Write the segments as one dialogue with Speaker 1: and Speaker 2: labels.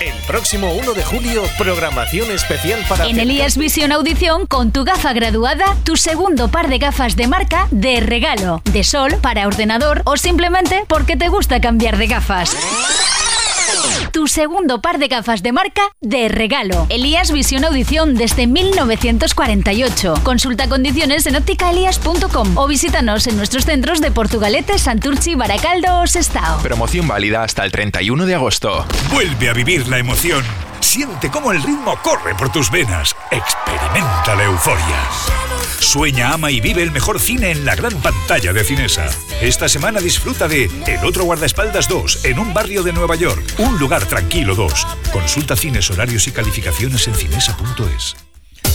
Speaker 1: el próximo 1 de julio, programación especial para...
Speaker 2: En Elías Visión Audición, con tu gafa graduada, tu segundo par de gafas de marca de regalo, de sol, para ordenador o simplemente porque te gusta cambiar de gafas tu segundo par de gafas de marca de regalo. Elías Visión Audición desde 1948. Consulta condiciones en ópticaelías.com o visítanos en nuestros centros de Portugalete, Santurchi, Baracaldo o Sestao.
Speaker 3: Promoción válida hasta el 31 de agosto.
Speaker 4: Vuelve a vivir la emoción. Siente cómo el ritmo corre por tus venas. Experimenta la euforia. Sueña, ama y vive el mejor cine en la gran pantalla de Cinesa. Esta semana disfruta de El otro guardaespaldas 2 en un barrio de Nueva York. Un lugar tranquilo 2. Consulta cines, horarios y calificaciones en cinesa.es.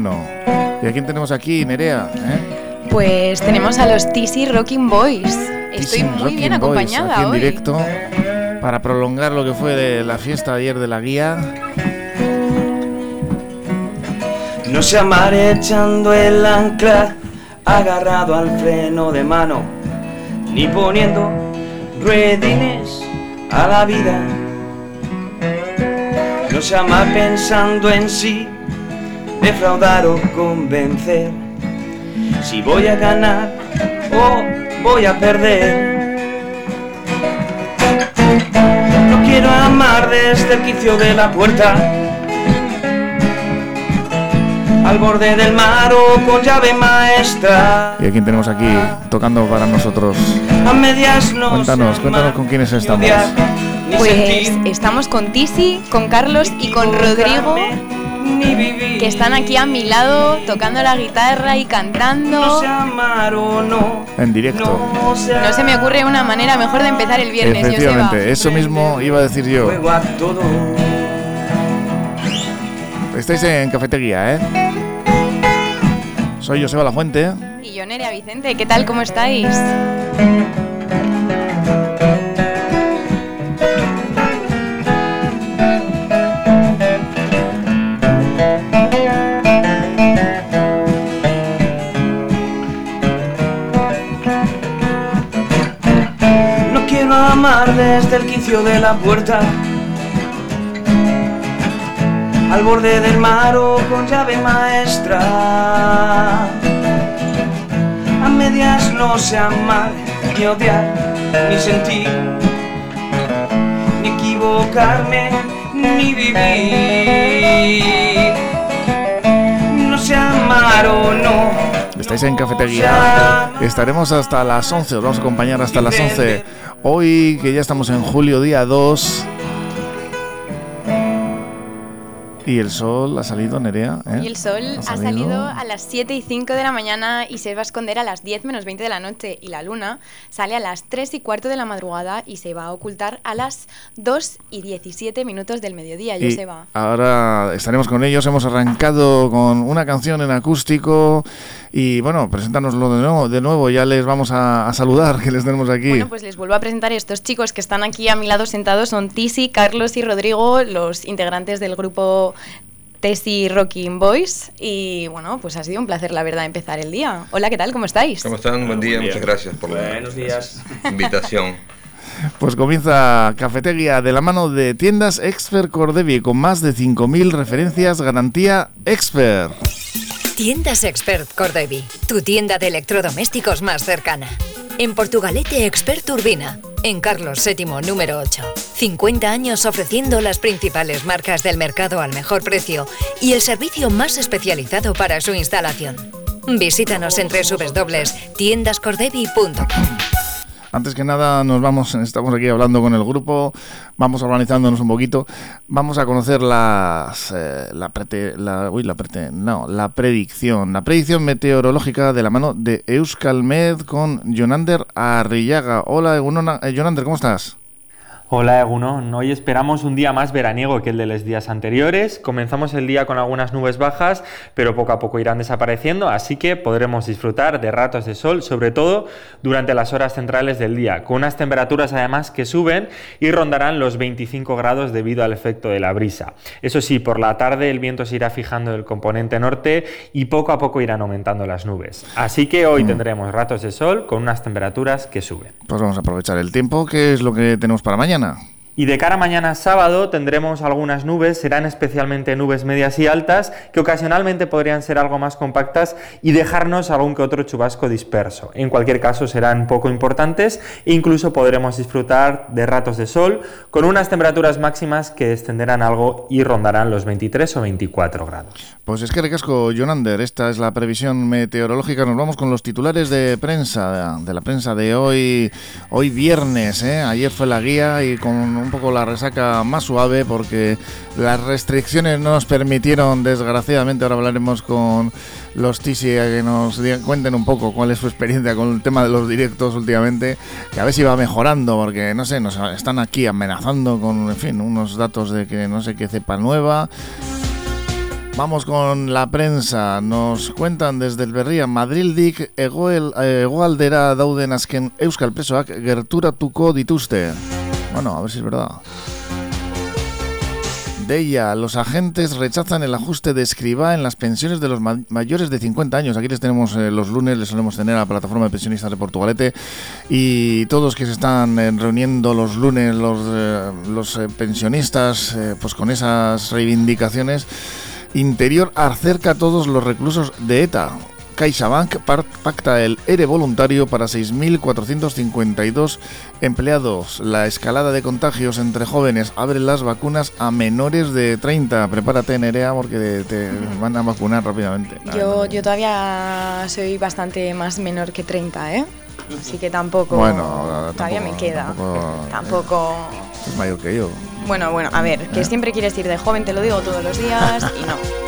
Speaker 5: bueno. ¿Y a quién tenemos aquí, Nerea? ¿Eh?
Speaker 6: Pues tenemos a los TC Rocking Boys. Estoy muy bien acompañada
Speaker 5: aquí en directo para prolongar lo que fue de la fiesta ayer de la guía.
Speaker 7: No se amaré echando el ancla, agarrado al freno de mano, ni poniendo ruedines a la vida. No se ama pensando en sí, defraudar o convencer. Si voy a ganar o voy a perder. No quiero amar desde el quicio de la puerta. Al borde del mar o con llave maestra.
Speaker 5: ¿Y a quién tenemos aquí tocando para nosotros?
Speaker 7: A medias no
Speaker 5: Cuéntanos, cuéntanos con quiénes estamos.
Speaker 6: Pues estamos con Tisi, con Carlos y con Rodrigo que están aquí a mi lado tocando la guitarra y cantando.
Speaker 5: En directo.
Speaker 6: No se me ocurre una manera mejor de empezar el viernes.
Speaker 5: Efectivamente, eso mismo iba a decir yo. Estáis en cafetería, ¿eh? Soy Joseba La Fuente.
Speaker 6: Y yo, Nerea Vicente. ¿Qué tal? ¿Cómo estáis?
Speaker 7: Desde el quicio de la puerta al borde del mar o con llave maestra. A medias no sé amar, ni odiar, ni sentir, ni equivocarme, ni vivir. No sé amar o no.
Speaker 5: Estáis en cafetería. Estaremos hasta las 11, os vamos a acompañar hasta las 11 Hoy, que ya estamos en julio, día 2. Y el sol ha salido, Nerea. ¿eh?
Speaker 6: Y el sol ha salido? a las 7 y 5 de la mañana y se va a esconder a las 10 menos 20 de la noche. Y la luna sale a las 3 y cuarto de la madrugada y se va a ocultar a las 2 y 17 minutos del mediodía,
Speaker 5: Y
Speaker 6: Joseba.
Speaker 5: ahora estaremos con ellos. Hemos arrancado con una canción en acústico. Y bueno, preséntanoslo de nuevo. De nuevo, ya les vamos a, a saludar, que les tenemos aquí.
Speaker 6: Bueno, pues les vuelvo a presentar estos chicos que están aquí a mi lado sentados. Son Tisi, Carlos y Rodrigo, los integrantes del grupo Tessie Rocking Boys. Y bueno, pues ha sido un placer, la verdad, empezar el día. Hola, ¿qué tal? ¿Cómo estáis?
Speaker 8: ¿Cómo están? Buen día,
Speaker 7: Buen día.
Speaker 8: muchas gracias por la
Speaker 7: Buenos días.
Speaker 8: invitación.
Speaker 5: Pues comienza Cafetería de la mano de tiendas Expert Cordevi con más de 5.000 referencias garantía Expert.
Speaker 9: Tiendas Expert Cordevi, tu tienda de electrodomésticos más cercana. En Portugalete Expert Urbina, en Carlos VII número 8. 50 años ofreciendo las principales marcas del mercado al mejor precio y el servicio más especializado para su instalación. Visítanos en www.tiendascordevi.com.
Speaker 5: Antes que nada, nos vamos, estamos aquí hablando con el grupo, vamos organizándonos un poquito, vamos a conocer las, eh, la, prete- la, uy, la, prete- no, la predicción, la predicción meteorológica de la mano de Euskalmed con Jonander Arrillaga. Hola, eh, Jonander, ¿cómo estás?
Speaker 10: Hola Egunon, hoy esperamos un día más veraniego que el de los días anteriores. Comenzamos el día con algunas nubes bajas, pero poco a poco irán desapareciendo, así que podremos disfrutar de ratos de sol, sobre todo durante las horas centrales del día, con unas temperaturas además que suben y rondarán los 25 grados debido al efecto de la brisa. Eso sí, por la tarde el viento se irá fijando en el componente norte y poco a poco irán aumentando las nubes. Así que hoy tendremos ratos de sol con unas temperaturas que suben.
Speaker 5: Pues vamos a aprovechar el tiempo, ¿qué es lo que tenemos para mañana?
Speaker 10: Anna Y de cara a mañana sábado tendremos algunas nubes, serán especialmente nubes medias y altas, que ocasionalmente podrían ser algo más compactas y dejarnos algún que otro chubasco disperso. En cualquier caso serán poco importantes e incluso podremos disfrutar de ratos de sol con unas temperaturas máximas que descenderán algo y rondarán los 23 o 24 grados.
Speaker 5: Pues es que recasco, Jonander, esta es la previsión meteorológica. Nos vamos con los titulares de prensa, de la prensa de hoy, hoy viernes. ¿eh? Ayer fue la guía y con un poco la resaca más suave porque las restricciones no nos permitieron, desgraciadamente, ahora hablaremos con los Tisi que nos cuenten un poco cuál es su experiencia con el tema de los directos últimamente, que a ver si va mejorando, porque no sé, nos están aquí amenazando con, en fin, unos datos de que no sé qué cepa nueva. Vamos con la prensa. Nos cuentan desde el Berria Madrildik eh, egoaldera dauden azken euskal presoak gerturatuko dituzte. Bueno, a ver si es verdad. De ella, los agentes rechazan el ajuste de escriba en las pensiones de los ma- mayores de 50 años. Aquí les tenemos eh, los lunes, les solemos tener a la plataforma de pensionistas de Portugalete y todos que se están eh, reuniendo los lunes, los, eh, los pensionistas, pues con esas reivindicaciones. Interior acerca a todos los reclusos de ETA. CaixaBank pacta el ERE voluntario para 6.452 empleados. La escalada de contagios entre jóvenes abre las vacunas a menores de 30. Prepárate, Nerea, porque te van a vacunar rápidamente.
Speaker 6: Yo, yo todavía soy bastante más menor que 30, ¿eh? Así que tampoco.
Speaker 5: Bueno,
Speaker 6: todavía
Speaker 5: tampoco-
Speaker 6: me queda.
Speaker 5: tampoco-
Speaker 6: Tampoco.
Speaker 5: Es mayor que yo.
Speaker 6: Bueno, bueno, a ver, que
Speaker 5: Eh.
Speaker 6: siempre quieres ir de joven, te lo digo todos los días y no.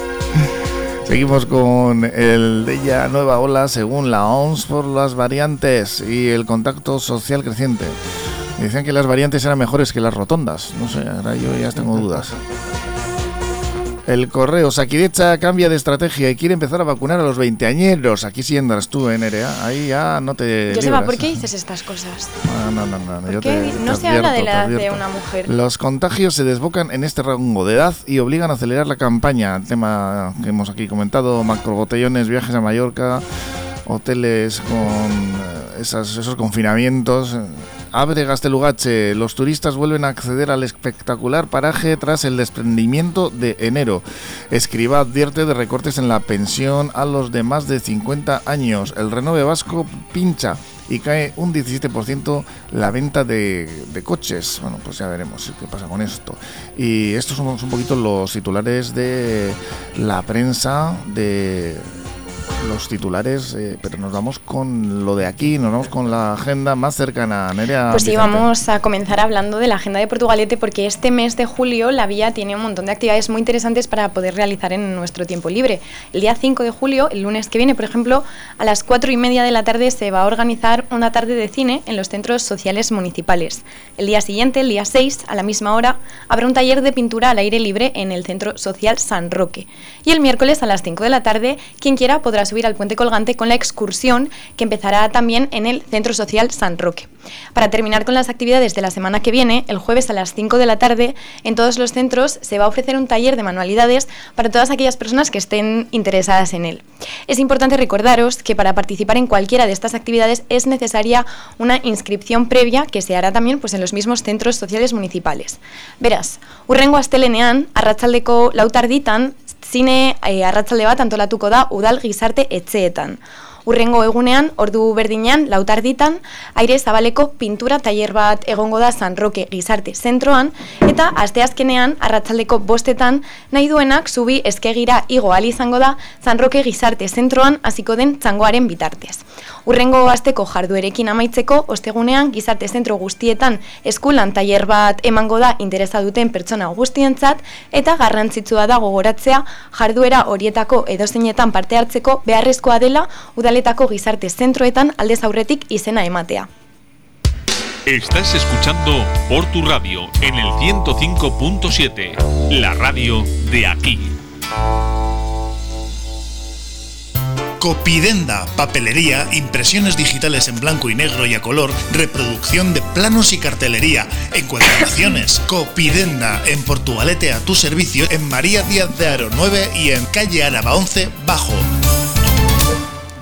Speaker 5: Seguimos con el de ella nueva ola según la OMS por las variantes y el contacto social creciente. Decían que las variantes eran mejores que las rotondas. No sé, ahora yo ya tengo dudas. El correo Saquidecha cambia de estrategia y quiere empezar a vacunar a los veinteañeros. Aquí sí andas tú, ¿eh, Nerea. Ahí ya no te.
Speaker 6: Joseba. ¿por qué dices estas cosas?
Speaker 5: No, no, no, no, yo
Speaker 6: qué
Speaker 5: te-
Speaker 6: di-
Speaker 5: te
Speaker 6: no se habla de la edad de una mujer?
Speaker 5: Los contagios se desbocan en este rango de edad y obligan a acelerar la campaña. El tema que hemos aquí comentado, macrobotellones, viajes a Mallorca, hoteles con eh, esas- esos confinamientos. Abre Gastelugache, los turistas vuelven a acceder al espectacular paraje tras el desprendimiento de enero. Escriba advierte de recortes en la pensión a los de más de 50 años. El renove vasco pincha y cae un 17% la venta de, de coches. Bueno, pues ya veremos qué pasa con esto. Y estos son un poquito los titulares de la prensa de los titulares, eh, pero nos vamos con lo de aquí, nos vamos con la agenda más cercana. Nerea.
Speaker 6: Pues sí,
Speaker 5: Vicente.
Speaker 6: vamos a comenzar hablando de la agenda de Portugalete porque este mes de julio la vía tiene un montón de actividades muy interesantes para poder realizar en nuestro tiempo libre. El día 5 de julio, el lunes que viene, por ejemplo, a las 4 y media de la tarde se va a organizar una tarde de cine en los centros sociales municipales. El día siguiente, el día 6, a la misma hora, habrá un taller de pintura al aire libre en el Centro Social San Roque. Y el miércoles a las 5 de la tarde, quien quiera podrá subir al puente colgante con la excursión que empezará también en el Centro Social San Roque. Para terminar con las actividades de la semana que viene, el jueves a las 5 de la tarde, en todos los centros se va a ofrecer un taller de manualidades para todas aquellas personas que estén interesadas en él. Es importante recordaros que para participar en cualquiera de estas actividades es necesaria una inscripción previa que se hará también pues, en los mismos centros sociales municipales. Verás, urrengo astelenean, arratsaldeko lautarditan, zine e, arratsalde bat antolatuko da udal gizarte etxeetan. Urrengo egunean, ordu berdinean, lautarditan, aire zabaleko pintura tailer bat egongo da San Roque gizarte zentroan, eta asteazkenean, arratsaldeko bostetan, nahi duenak zubi eskegira igo izango da San Roque gizarte zentroan hasiko den txangoaren bitartez. Urrengo asteko jarduerekin amaitzeko, ostegunean gizarte zentro guztietan eskulan tailer bat emango da interesa duten pertsona guztientzat eta garrantzitsua da gogoratzea jarduera horietako edozeinetan parte hartzeko beharrezkoa dela udaletako gizarte zentroetan aldez aurretik izena ematea.
Speaker 11: Estás escuchando por tu radio en el 105.7, la radio de aquí.
Speaker 12: Copidenda, papelería, impresiones digitales en blanco y negro y a color, reproducción de planos y cartelería, encuadernaciones. Copidenda, en Portugalete a tu servicio, en María Díaz de Aro 9 y en calle Áraba 11, Bajo.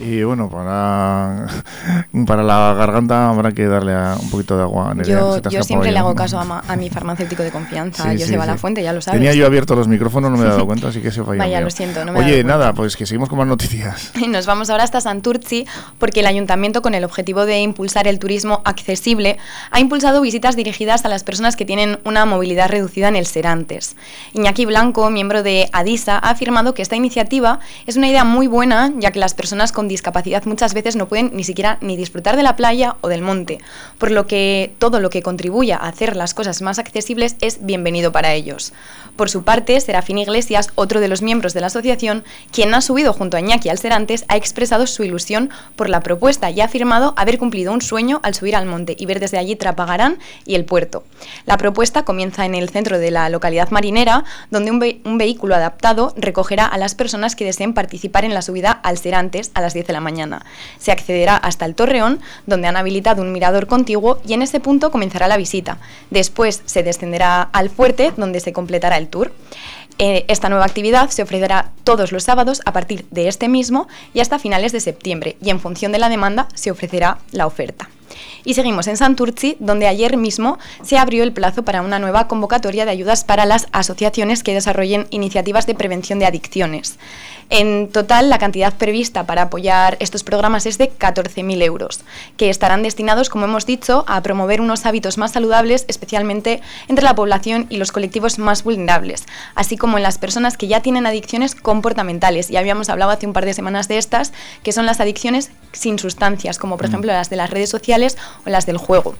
Speaker 5: Y bueno, para, para la garganta habrá que darle a- un poquito de agua. Nerea,
Speaker 6: Yo,
Speaker 5: se
Speaker 6: yo siempre le hago caso a, ma- a mi farmacéutico de confianza,
Speaker 5: Sí,
Speaker 6: Joseba
Speaker 5: sí,
Speaker 6: La
Speaker 5: sí.
Speaker 6: Fuente, ya lo sabes.
Speaker 5: Tenía yo abiertos los micrófonos, no me he dado cuenta, así que se falla.
Speaker 6: Vaya,
Speaker 5: mío.
Speaker 6: lo siento, no me he
Speaker 5: Oye,
Speaker 6: dado
Speaker 5: nada, pues que seguimos con más noticias.
Speaker 6: Y nos vamos ahora hasta Santurci porque el ayuntamiento, con el objetivo de impulsar el turismo accesible, ha impulsado visitas dirigidas a las personas que tienen una movilidad reducida en el Serantes. Iñaki Blanco, miembro de ADISA, ha afirmado que esta iniciativa es una idea muy buena, ya que las personas con discapacidad muchas veces no pueden ni siquiera ni disfrutar de la playa o del monte, por lo que todo lo que contribuya a hacer las cosas más accesibles es bienvenido para ellos. Por su parte, Serafín Iglesias, otro de los miembros de la asociación, quien ha subido junto a Iñaki al Serantes, ha expresado su ilusión por la propuesta y ha afirmado haber cumplido un sueño al subir al monte y ver desde allí Trapagarán y el puerto. La propuesta comienza en el centro de la localidad marinera, donde un, ve- un vehículo adaptado recogerá a las personas que deseen participar en la subida al Serantes a las 10 de la mañana. Se accederá hasta el Torreón, donde han habilitado un mirador contiguo y en ese punto comenzará la visita. Después se descenderá al fuerte, donde se completará el Eh, esta nueva actividad se ofrecerá todos los sábados a partir de este mismo y hasta finales de septiembre y en función de la demanda se ofrecerá la oferta. Y seguimos en Santurci, donde ayer mismo se abrió el plazo para una nueva convocatoria de ayudas para las asociaciones que desarrollen iniciativas de prevención de adicciones. En total, la cantidad prevista para apoyar estos programas es de 14.000 euros, que estarán destinados, como hemos dicho, a promover unos hábitos más saludables, especialmente entre la población y los colectivos más vulnerables, así como en las personas que ya tienen adicciones comportamentales. Ya habíamos hablado hace un par de semanas de estas, que son las adicciones sin sustancias, como por ejemplo las de las redes sociales o las del juego.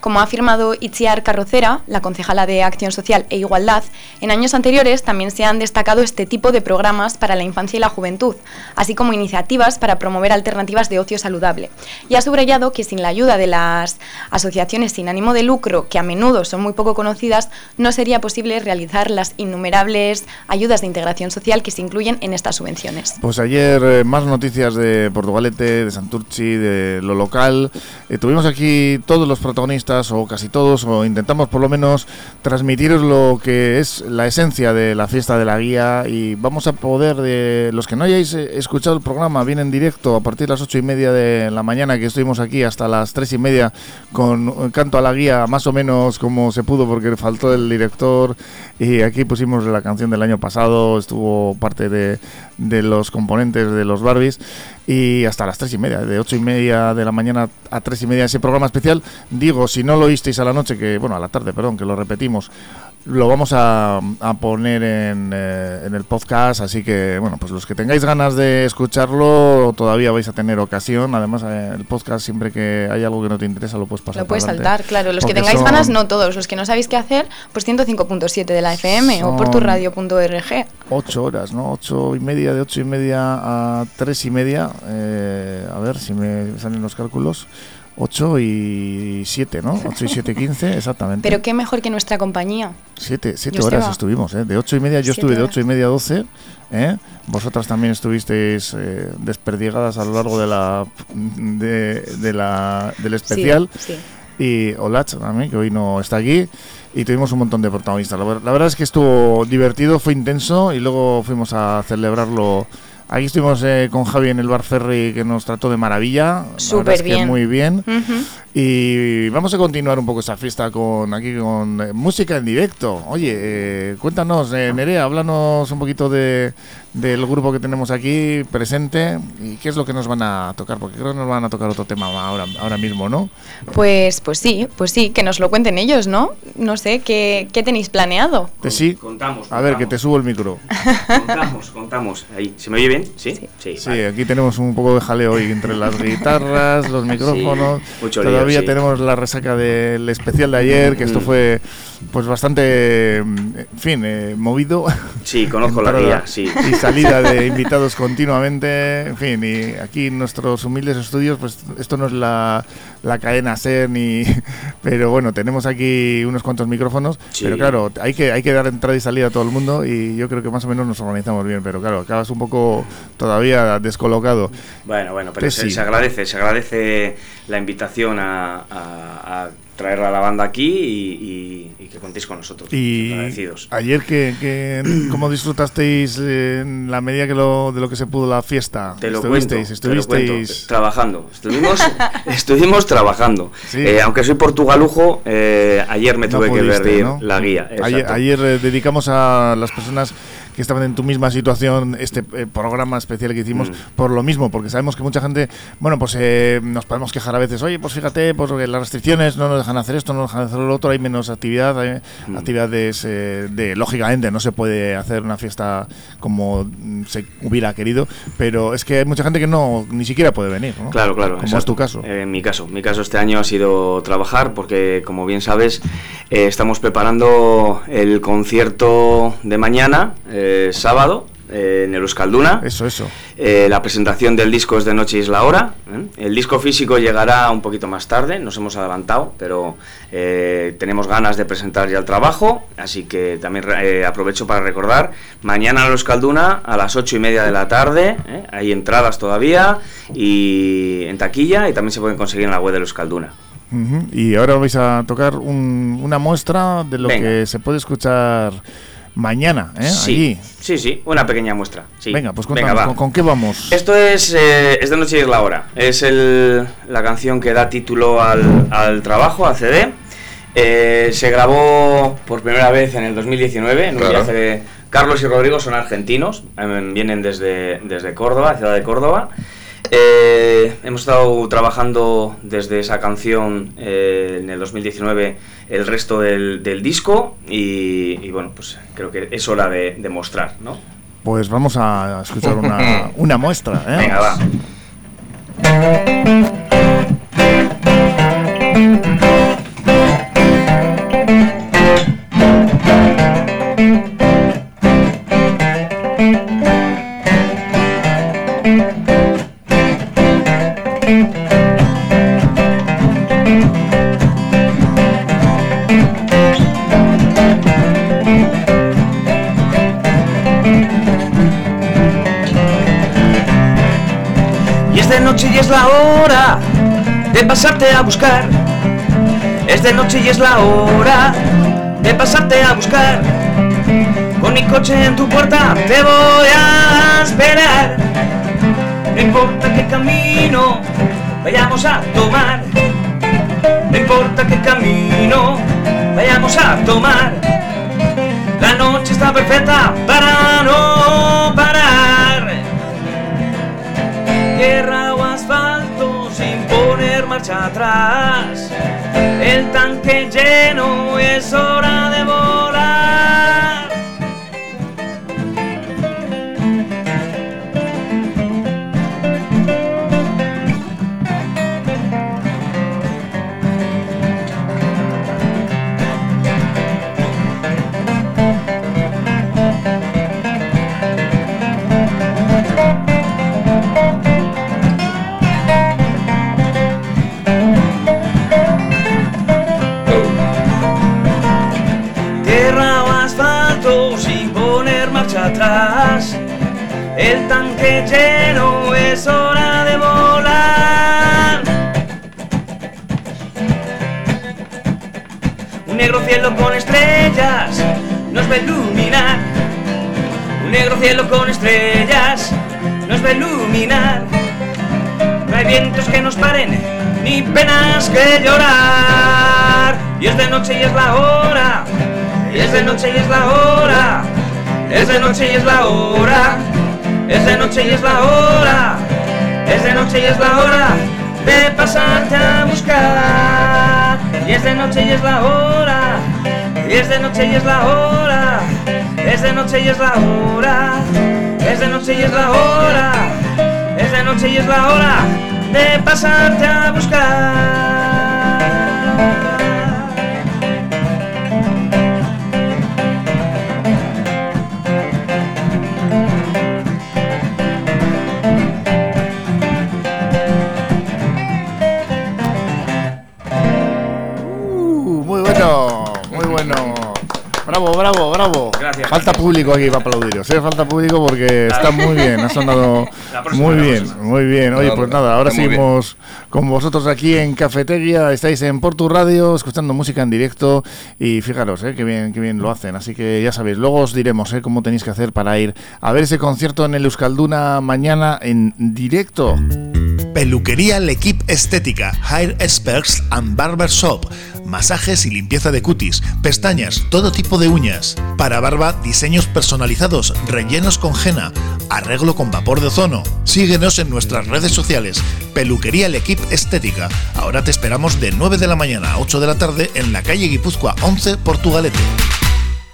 Speaker 6: Como ha afirmado Itziar Carrocera, la concejala de Acción Social e Igualdad, en años anteriores también se han destacado este tipo de programas para la infancia y la juventud, así como iniciativas para promover alternativas de ocio saludable. Y ha subrayado que sin la ayuda de las asociaciones sin ánimo de lucro, que a menudo son muy poco conocidas, no sería posible realizar las innumerables ayudas de integración social que se incluyen en estas subvenciones.
Speaker 5: Pues ayer eh, más noticias de Portugalete, de Santurchi, de lo local. Eh, tuvimos aquí todos los protagonistas, o casi todos, o intentamos por lo menos transmitiros lo que es la esencia de la fiesta de la guía y vamos a poder, de los que no hayáis eh, escuchado el programa, viene en directo a partir de las ocho y media de la mañana que estuvimos aquí hasta las tres y media con canto a la guía más o menos como se pudo porque faltó el director y aquí pusimos la canción del año pasado, estuvo parte de, de los componentes de los Barbies y hasta las tres y media, de ocho y media de la mañana a tres y media ese programa especial. Digo, si no lo oísteis a la noche, que bueno, a la tarde, perdón, que lo repetimos, lo vamos a, poner en, eh, en, el podcast, así que bueno, pues los que tengáis ganas de escucharlo todavía vais a tener ocasión. Además, eh, el podcast siempre que hay algo que no te interesa lo puedes pasar.
Speaker 6: Lo puedes saltar, claro. Los que tengáis ganas, no todos. Los que no sabéis qué hacer, pues 105.7 de la FM o por tu radio.org.
Speaker 5: Ocho horas, ¿no? Ocho y media, de ocho y media a tres y media. Eh, a ver si me salen los cálculos. 8 y 7, ¿no? 8 y 7, 15, exactamente.
Speaker 6: Pero qué mejor que nuestra compañía.
Speaker 5: 7, 7 horas estuvimos, ¿eh? De 8 y media, yo estuve de 8 y media a 12, ¿eh? Vosotras también estuvisteis eh, desperdigadas a lo largo de la, de, de la del especial. Sí, sí. Y Olach también, que hoy no está aquí. Y tuvimos un montón de protagonistas. La, la verdad es que estuvo divertido, fue intenso y luego fuimos a celebrarlo Aquí estuvimos eh, con Javi en el Bar Ferry que nos trató de maravilla.
Speaker 6: Súper bien.
Speaker 5: muy bien. Y vamos a continuar un poco esta fiesta con aquí con eh, música en directo. Oye, eh, cuéntanos, Nerea, háblanos un poquito de, del grupo que tenemos aquí presente y qué es lo que nos van a tocar, porque creo que nos van a tocar otro tema ahora, ahora mismo, ¿no?
Speaker 6: Pues, pues sí, pues sí, que nos lo cuenten ellos, ¿no? No sé, ¿qué, qué tenéis planeado?
Speaker 5: sí.
Speaker 7: Contamos,
Speaker 5: A ver, que te subo el micro.
Speaker 7: contamos, contamos. Ahí, ¿se me oye bien? Sí,
Speaker 5: sí. Sí, aquí tenemos un poco de jaleo hoy entre las guitarras, los micrófonos. Todavía tenemos la resaca del especial de ayer, que esto mm. fue pues bastante, en fin, eh, movido.
Speaker 7: Sí, conozco la guía, sí.
Speaker 5: Salida de invitados continuamente, en fin, y aquí en nuestros humildes estudios, pues esto no es la, la cadena SER ni... Pero bueno, tenemos aquí unos cuantos micrófonos, pero claro, hay que, hay que dar entrada y salida a todo el mundo y yo creo que más o menos nos organizamos bien, pero claro, acabas un poco todavía descolocado.
Speaker 7: Bueno, bueno, pero se, se, agradece, se agradece la invitación a, a traer a la banda aquí y, que contéis con nosotros.
Speaker 5: Y agradecidos. ayer, que, que ¿cómo disfrutasteis en la medida que lo, de lo que se pudo la fiesta?
Speaker 7: Te lo ¿Estuvisteis, estuvisteis... trabajando. Estuvimos, estuvimos trabajando. Eh, aunque soy portugalujo, eh, ayer me tuve que ver la guía.
Speaker 5: Ayer, ayer eh, dedicamos a las personas que estaban en tu misma situación este eh, programa especial que hicimos mm. por lo mismo, porque sabemos que mucha gente, bueno, pues eh, nos podemos quejar a veces, oye, pues fíjate, pues las restricciones no nos dejan hacer esto, no nos dejan hacer lo otro, hay menos actividad, hay mm. actividades eh, de, lógicamente, no se puede hacer una fiesta como se hubiera querido, pero es que hay mucha gente que no, ni siquiera puede venir, ¿no?
Speaker 7: Claro, claro.
Speaker 5: Como es tu caso.
Speaker 7: en mi caso, mi caso este año ha sido trabajar, porque como bien sabes, estamos preparando el concierto de mañana, sábado eh, en el Euskalduna.
Speaker 5: Eso, eso.
Speaker 7: Eh, la presentación del disco es de Noche y es la hora. ¿eh? El disco físico llegará un poquito más tarde, nos hemos adelantado, pero tenemos ganas de presentar ya el trabajo, así que también aprovecho para recordar, mañana en el Euskalduna a las ocho y media de la tarde, hay entradas todavía y en taquilla y también se pueden conseguir en la web del Euskalduna.
Speaker 5: Y ahora vais a tocar una muestra de lo que se puede escuchar mañana, ¿eh?
Speaker 7: Sí, sí, sí, una pequeña muestra. Sí.
Speaker 5: Venga, pues cuéntanos, ¿con, qué vamos?
Speaker 7: Esto es, eh, es de noche y es la hora. Es el, la canción que da título al, al trabajo, al CD. Eh, se grabó por primera vez en el 2019 en un viaje de... Carlos y Rodrigo son argentinos, em, vienen desde, desde Córdoba, ciudad de Córdoba. Eh, hemos estado trabajando desde esa canción eh, en el 2019 el resto del, disco y, bueno, pues creo que es hora de, mostrar, ¿no?
Speaker 5: Pues vamos a escuchar una, una muestra, ¿eh?
Speaker 7: Venga, va. De pasarte a buscar. Es de noche y es la hora de pasarte a buscar. Con mi coche en tu puerta te voy a esperar. No importa qué camino vayamos a tomar. No importa qué camino vayamos a tomar. La noche está perfecta para no parar. Tierra o asfalto marcha atrás. El tanque lleno es hora de volar. Lleno es hora de volar. Un negro cielo con estrellas nos va a iluminar. Un negro cielo con estrellas nos va a iluminar. No hay vientos que nos paren, ni penas que llorar. Y es de noche y es la hora. Y es de noche y es la hora. Es de noche y es la hora. Es de noche y es la hora. Es de noche y es la hora de pasarte a buscar. Y es de noche y es la hora. Y es de noche y es la hora. Es de noche y es la hora. Es de noche y es la hora. Es de noche y es la hora de pasarte a buscar.
Speaker 5: Falta público aquí para aplaudiros, ¿eh? Falta público porque está muy bien, ha sonado muy bien, muy bien. Oye, pues nada, ahora seguimos con vosotros aquí en Cafetería, estáis en Portu Radio, escuchando música en directo y fijaros, ¿eh? Qué bien, qué bien lo hacen. Así que ya sabéis, luego os diremos, ¿eh? Cómo tenéis que hacer para ir a ver ese concierto en el Euskalduna mañana en directo.
Speaker 12: Peluquería L'Equipe Estética, Hair Experts and Barber Shop. Masajes y limpieza de cutis, pestañas, todo tipo de uñas. Para barba, diseños personalizados, rellenos con henna, arreglo con vapor de ozono. Síguenos en nuestras redes sociales. Peluquería L'Equipe Estética. Ahora te esperamos de 9 de la mañana a 8 de la tarde en la calle Guipúzcoa 11, Portugalete.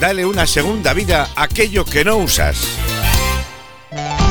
Speaker 13: Dale una segunda vida a aquello que no usas.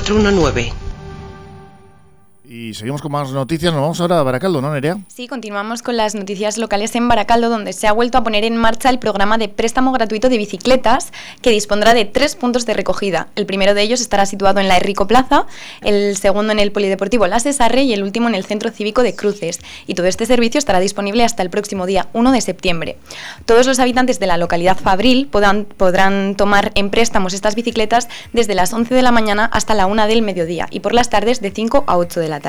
Speaker 14: 419.
Speaker 5: Y seguimos con más noticias. Nos vamos ahora a Baracaldo, ¿no, Nerea?
Speaker 6: Sí, continuamos con las noticias locales en Baracaldo, donde se ha vuelto a poner en marcha el programa de préstamo gratuito de bicicletas, que dispondrá de tres puntos de recogida. El primero de ellos estará situado en la Enrico Plaza, el segundo en el Polideportivo La Cesarre y el último en el Centro Cívico de Cruces. Y todo este servicio estará disponible hasta el próximo día 1 de septiembre. Todos los habitantes de la localidad Fabril podrán, podrán tomar en préstamos estas bicicletas desde las 11 de la mañana hasta la 1 del mediodía y por las tardes de 5 a 8 de la tarde.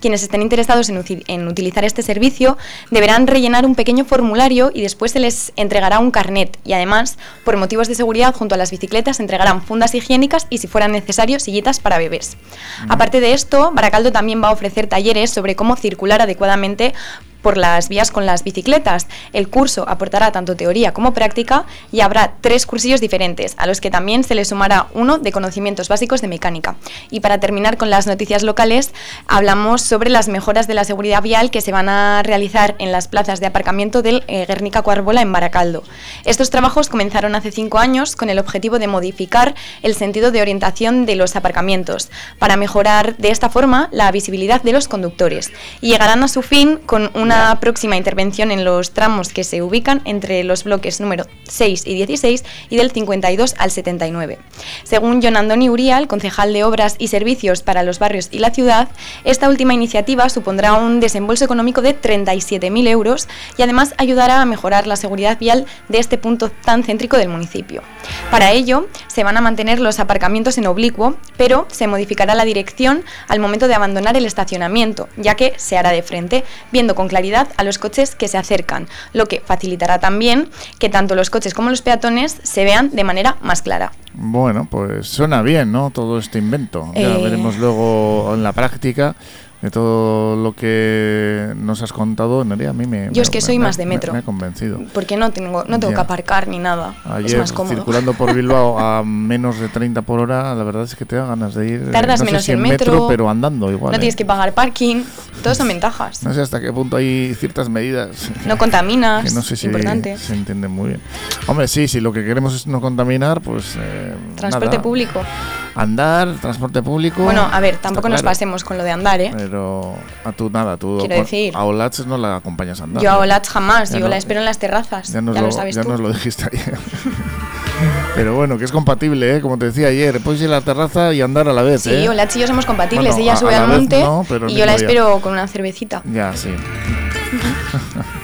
Speaker 6: Quienes estén interesados en, utilizar este servicio deberán rellenar un pequeño formulario y después se les entregará un carnet. Y además, por motivos de seguridad, junto a las bicicletas se entregarán fundas higiénicas y, si fuera necesario, sillitas para bebés. Aparte de esto, Baracaldo también va a ofrecer talleres sobre cómo circular adecuadamente por las vías con las bicicletas. El curso aportará tanto teoría como práctica y habrá tres cursillos diferentes, a los que también se le sumará uno de conocimientos básicos de mecánica. Y para terminar con las noticias locales, hablamos sobre las mejoras de la seguridad vial que se van a realizar en las plazas de aparcamiento del eh, Guernica Cuarbola en Baracaldo. Estos trabajos comenzaron hace cinco años con el objetivo de modificar el sentido de orientación de los aparcamientos, para mejorar de esta forma la visibilidad de los conductores. Y llegarán a su fin con una próxima intervención en los tramos que se ubican entre los bloques número 6 y 16 y del 52 al 79. Según John Andoni Urial, concejal de Obras y Servicios para los Barrios y la Ciudad, esta última iniciativa supondrá un desembolso económico de 37.000 euros y además ayudará a mejorar la seguridad vial de este punto tan céntrico del municipio. Para ello, se van a mantener los aparcamientos en oblicuo, pero se modificará la dirección al momento de abandonar el estacionamiento, ya que se hará de frente, viendo con claridad a los coches que se acercan, lo que facilitará también que tanto los coches como los peatones se vean de manera más clara.
Speaker 5: Bueno, pues suena bien, ¿no? Todo este invento. Ya
Speaker 6: Eh.
Speaker 5: veremos luego en la práctica de todo lo que nos has contado, Nerea, a mí me...
Speaker 6: Yo es
Speaker 5: me-
Speaker 6: que
Speaker 5: me-
Speaker 6: soy
Speaker 5: me-
Speaker 6: más de
Speaker 5: me-
Speaker 6: metro.
Speaker 5: Me, ha convencido.
Speaker 6: Porque no tengo, no tengo que aparcar ni nada. es más cómodo.
Speaker 5: circulando por Bilbao a menos de 30 por hora, la verdad es que te da ganas de ir. eh,
Speaker 6: Tardas
Speaker 5: no sé
Speaker 6: menos
Speaker 5: si
Speaker 6: en
Speaker 5: en
Speaker 6: metro,
Speaker 5: pero andando igual.
Speaker 6: No
Speaker 5: ¿eh?
Speaker 6: tienes que pagar parking. Todas son ventajas.
Speaker 5: No sé hasta qué punto hay ciertas medidas.
Speaker 6: No contaminas.
Speaker 5: que no sé si
Speaker 6: importante.
Speaker 5: se entiende muy bien. Hombre, sí, si lo que queremos es no contaminar, pues. eh,
Speaker 6: Transporte
Speaker 5: nada.
Speaker 6: público.
Speaker 5: Andar, transporte público.
Speaker 6: Bueno, a ver, tampoco nos pasemos con lo de andar, ¿eh?
Speaker 5: Pero a tú nada, tú
Speaker 6: Quiero decir-
Speaker 5: a Olatz no la acompañas a andar.
Speaker 6: Yo a
Speaker 5: ¿no?
Speaker 6: Olatz jamás,
Speaker 5: Ya
Speaker 6: yo
Speaker 5: no-
Speaker 6: la espero en las terrazas.
Speaker 5: Ya
Speaker 6: Ya,
Speaker 5: nos,
Speaker 6: lo,
Speaker 5: lo,
Speaker 6: sabes
Speaker 5: ya
Speaker 6: tú.
Speaker 5: nos lo dijiste ayer. Pero bueno, que es compatible, ¿eh? como te decía ayer. Puedes ir a la terraza y andar a la vez.
Speaker 6: Sí,
Speaker 5: ¿eh?
Speaker 6: Olatz y yo somos compatibles.
Speaker 5: Bueno,
Speaker 6: Ella
Speaker 5: a-
Speaker 6: sube
Speaker 5: a
Speaker 6: al monte
Speaker 5: no,
Speaker 6: y yo la
Speaker 5: día.
Speaker 6: espero con una cervecita.
Speaker 5: Ya, sí.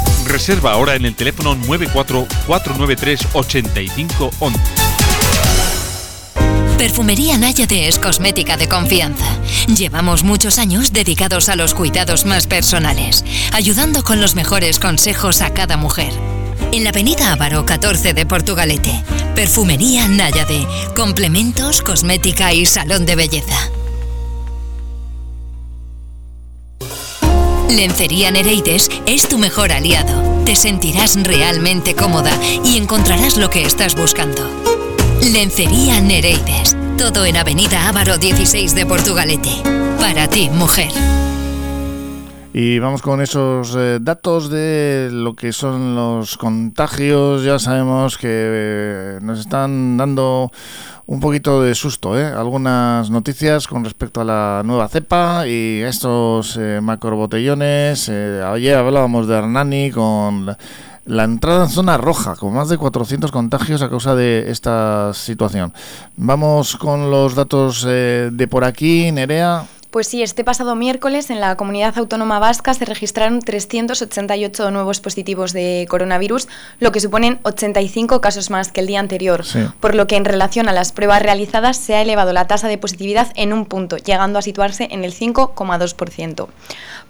Speaker 11: Reserva ahora en el teléfono 94 493 8511.
Speaker 9: Perfumería Náyade es cosmética de confianza. Llevamos muchos años dedicados a los cuidados más personales, ayudando con los mejores consejos a cada mujer. En la avenida Ávaro 14 de Portugalete, Perfumería Náyade, complementos, cosmética y salón de belleza. Lencería Nereides es tu mejor aliado. Te sentirás realmente cómoda y encontrarás lo que estás buscando. Lencería Nereides. Todo en Avenida Ávaro 16 de Portugalete. Para ti, mujer.
Speaker 5: Y vamos con esos eh, datos de lo que son los contagios. Ya sabemos que eh, nos están dando un poquito de susto, ¿eh? Algunas noticias con respecto a la nueva cepa y estos eh, macrobotellones. Eh, ayer hablábamos de Hernani con la entrada en zona roja, con más de 400 contagios a causa de esta situación. Vamos con los datos eh, de por aquí, Nerea.
Speaker 6: Pues sí, este pasado miércoles en la comunidad autónoma vasca se registraron 388 nuevos positivos de coronavirus, lo que suponen 85 casos más que el día anterior,
Speaker 15: Sí.
Speaker 6: por lo que en relación a las pruebas realizadas se ha elevado la tasa de positividad en un punto, llegando a situarse en el 5,2%.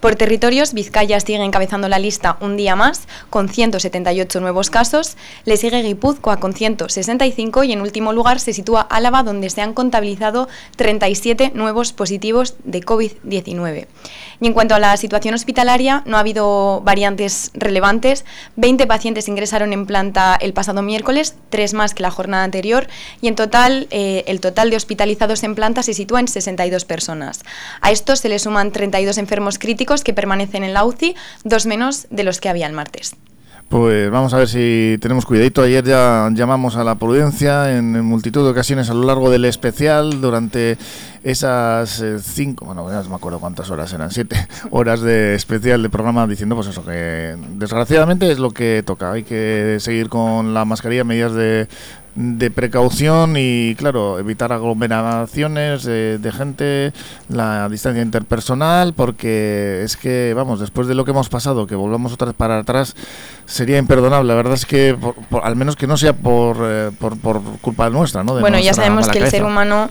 Speaker 6: Por territorios, Vizcaya sigue encabezando la lista un día más, con 178 nuevos casos, le sigue Guipúzcoa con 165 y en último lugar se sitúa Álava, donde se han contabilizado 37 nuevos positivos de COVID-19. Y en cuanto a la situación hospitalaria, no ha habido variantes relevantes. 20 pacientes ingresaron en planta el pasado miércoles, tres más que la jornada anterior, y en total eh, el total de hospitalizados en planta se sitúa en 62 personas. A estos se le suman 32 enfermos críticos que permanecen en la UCI, dos menos de los que había el martes.
Speaker 5: Pues vamos a ver si tenemos cuidadito. Ayer ya llamamos a la prudencia en, multitud de ocasiones a lo largo del especial durante esas eh, cinco, bueno, ya no me acuerdo cuántas horas eran, siete horas de especial de programa diciendo pues eso, que desgraciadamente es lo que toca. Hay que seguir con la mascarilla, medidas de, de precaución y claro, evitar aglomeraciones de, de gente, la distancia interpersonal, porque es que, vamos, después de lo que hemos pasado, que volvamos otra vez para atrás, sería imperdonable. La verdad es que, por- por- al menos que no sea por, eh, por, por culpa nuestra, ¿no? De
Speaker 6: bueno, ya sabemos que el ser humano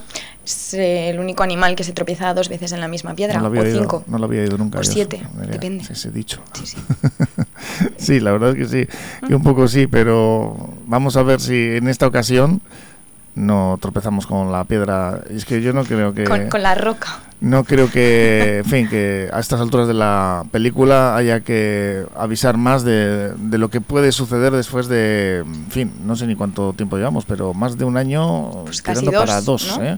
Speaker 6: es eh, el único animal que se tropieza dos veces en la misma piedra,
Speaker 5: no lo había
Speaker 6: o
Speaker 5: ido,
Speaker 6: cinco.
Speaker 5: no lo había ido nunca.
Speaker 6: O
Speaker 5: yo,
Speaker 6: siete,
Speaker 5: Nerea,
Speaker 6: depende.
Speaker 5: Ese dicho. Sí, la verdad es que sí, que un poco sí, pero vamos a ver si en esta ocasión no tropezamos con la piedra. Es que yo no creo que...
Speaker 6: Con, con la roca.
Speaker 5: No creo que, en fin, que a estas alturas de la película haya que avisar más de, de lo que puede suceder después de, en fin, no sé ni cuánto tiempo llevamos, pero más de un año
Speaker 6: Pues casi
Speaker 5: tirando
Speaker 6: dos,
Speaker 5: para dos,
Speaker 6: ¿no?
Speaker 5: ¿eh?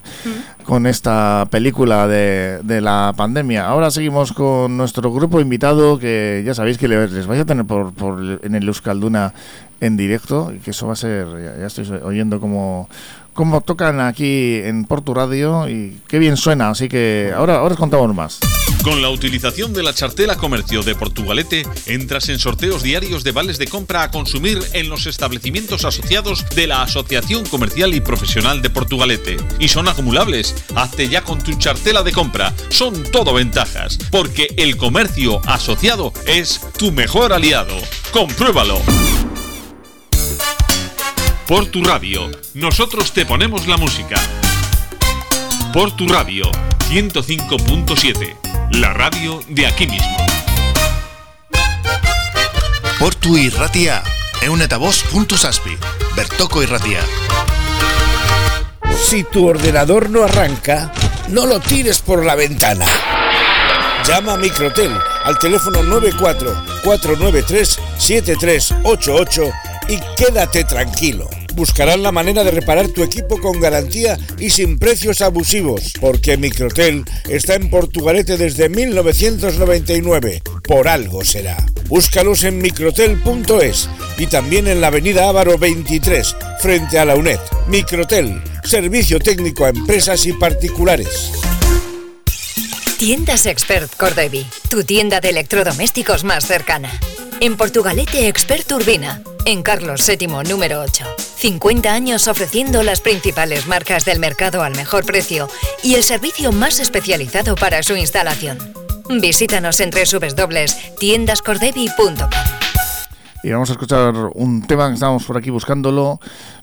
Speaker 5: con esta película de, de la pandemia. Ahora seguimos con nuestro grupo invitado, que ya sabéis que le- les vais a tener por, por en el Euskalduna en directo, y que eso va a ser, ya, ya estoy oyendo como cómo tocan aquí en Portu Radio y qué bien suena, así que ahora, ahora os contamos más.
Speaker 11: Con la utilización de la chartela comercio de Portugalete, entras en sorteos diarios de vales de compra a consumir en los establecimientos asociados de la Asociación Comercial y Profesional de Portugalete. Y son acumulables. Hazte ya con tu chartela de compra. Son todo ventajas, porque el comercio asociado es tu mejor aliado. Compruébalo. Por tu radio, nosotros te ponemos la música. Por tu radio, 105.7, la radio de aquí mismo.
Speaker 12: Portu irratia, eunetabost.saspi, Bertoko irratia.
Speaker 16: Si tu ordenador no arranca, no lo tires por la ventana. Llama a Microtel al teléfono 94-493-7388 y quédate tranquilo. Buscarán la manera de reparar tu equipo con garantía y sin precios abusivos, porque Microtel está en Portugalete desde 1999. Por algo será. Búscalos en microtel.es y también en la avenida Ávaro 23, frente a la UNED. Microtel, servicio técnico a empresas y particulares.
Speaker 9: Tiendas Expert Cordevi, tu tienda de electrodomésticos más cercana. En Portugalete Expert Urbina, en Carlos VII número 8. 50 años ofreciendo las principales marcas del mercado al mejor precio y el servicio más especializado para su instalación. Visítanos en www.tiendascordevi.com.
Speaker 5: Y vamos a escuchar un tema que estábamos por aquí buscándolo,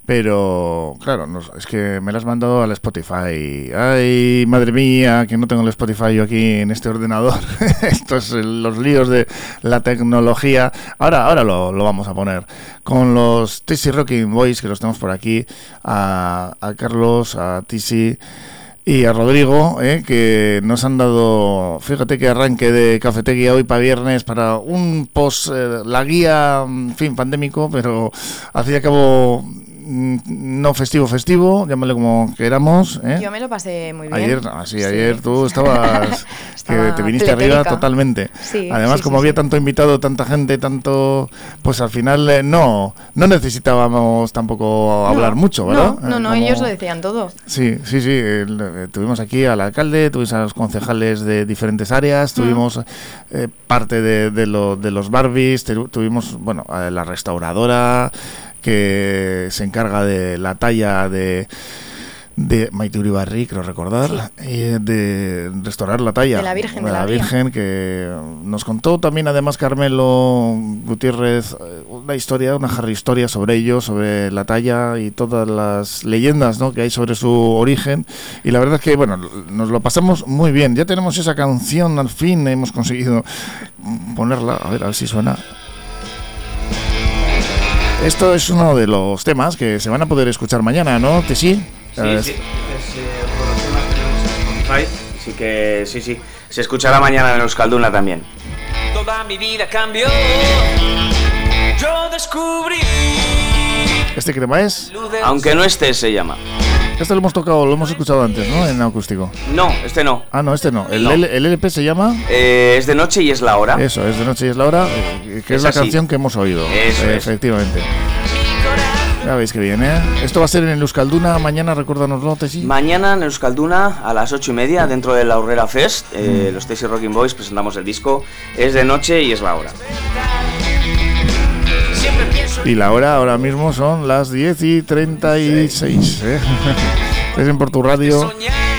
Speaker 5: pero claro, nos- es que me lo has mandado al Spotify. Ay, madre mía, que no tengo el Spotify yo aquí en este ordenador. Estos los líos de la tecnología. Ahora, ahora lo, lo vamos a poner con los TC Rocking Boys, que los tenemos por aquí, a, a Carlos, a TC. Y a Rodrigo, eh, que nos han dado, fíjate que arranque de cafetería hoy para viernes para un post, eh, la guía, en fin, pandémico, pero al fin y al cabo no festivo, festivo, llámale como queramos. ¿eh?
Speaker 6: Yo me lo pasé muy bien.
Speaker 5: Ayer, así,
Speaker 6: Sí.
Speaker 5: ayer tú estabas,
Speaker 6: Estaba
Speaker 5: que te, te viniste arriba totalmente.
Speaker 6: Sí,
Speaker 5: Además,
Speaker 6: sí,
Speaker 5: como había tanto invitado, tanta gente, tanto, pues al final eh, no, no necesitábamos tampoco hablar mucho, ¿verdad?
Speaker 6: No, no, no,
Speaker 5: como-
Speaker 6: ellos lo decían todo.
Speaker 5: Sí, sí, sí. eh, tuvimos aquí al alcalde, tuvimos a los concejales de diferentes áreas, tuvimos eh, parte de, de lo- de los Barbies, tuvimos, bueno, a la restauradora que se encarga de la talla de de Maite Uribarri, creo recordar, y de restaurar la talla
Speaker 6: De la Virgen de
Speaker 5: la. Virgen, que nos contó también además Carmelo Gutiérrez eh, una historia, una jarra historia sobre ello, sobre la talla y todas las leyendas ¿no? que hay sobre su origen. Y la verdad es que, bueno, nos lo pasamos muy bien. Ya tenemos esa canción, al fin hemos conseguido ponerla, a ver, a ver si suena. Esto es uno de los temas que se van a poder escuchar mañana, ¿no? ¿Te sí?
Speaker 7: Sí, sí. Es eh, por los temas que tenemos en Spotify. Así que sí, sí. Se escuchará mañana en Euskalduna también.
Speaker 17: Toda mi vida cambió. Yo descubrí.
Speaker 5: ¿Este crema es?
Speaker 7: Aunque no estés, se llama.
Speaker 5: Este lo hemos tocado, lo hemos escuchado antes, ¿no? En acústico.
Speaker 7: No, este no.
Speaker 5: Ah, no, este no. El,
Speaker 7: No.
Speaker 5: L- el LP se llama...
Speaker 7: Eh, es de noche y es la hora.
Speaker 5: Eso, es de noche y es la hora, eh, que es,
Speaker 7: Es
Speaker 5: la
Speaker 7: así.
Speaker 5: canción que hemos oído.
Speaker 7: Eso
Speaker 5: Eh,
Speaker 7: es.
Speaker 5: Efectivamente. Ya veis que bien, ¿eh? Esto va a ser en Euskalduna, mañana, recuérdanoslo, Tesi.
Speaker 7: Mañana en Euskalduna a las ocho y media dentro de la Aurrera Fest, eh,
Speaker 5: Mm.
Speaker 7: los Tessie Rocking Boys presentamos el disco. Es de noche y es la hora.
Speaker 5: Y la hora ahora mismo son las 10 y 36, ¿eh? es en Portu Radio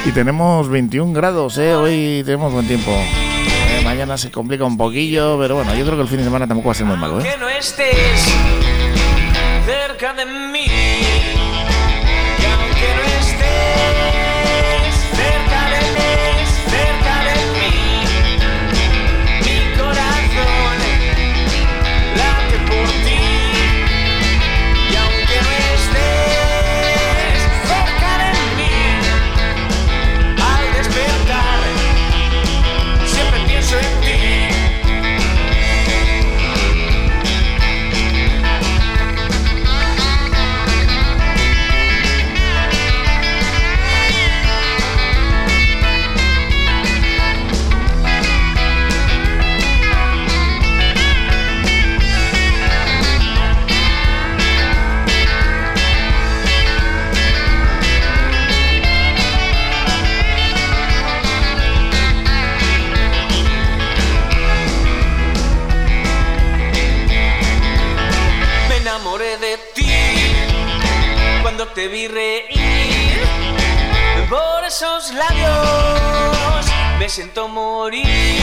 Speaker 5: y tenemos 21 grados, ¿eh? Hoy tenemos buen tiempo. Eh, mañana se complica un poquillo, pero bueno, yo creo que el fin de semana tampoco va a ser muy malo, ¿eh?
Speaker 17: Que no estés cerca de mí. Y aunque no estés te vi reír por esos labios. Me siento morir,